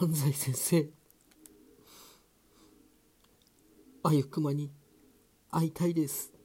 安西先生。あゆくまに会いたいです。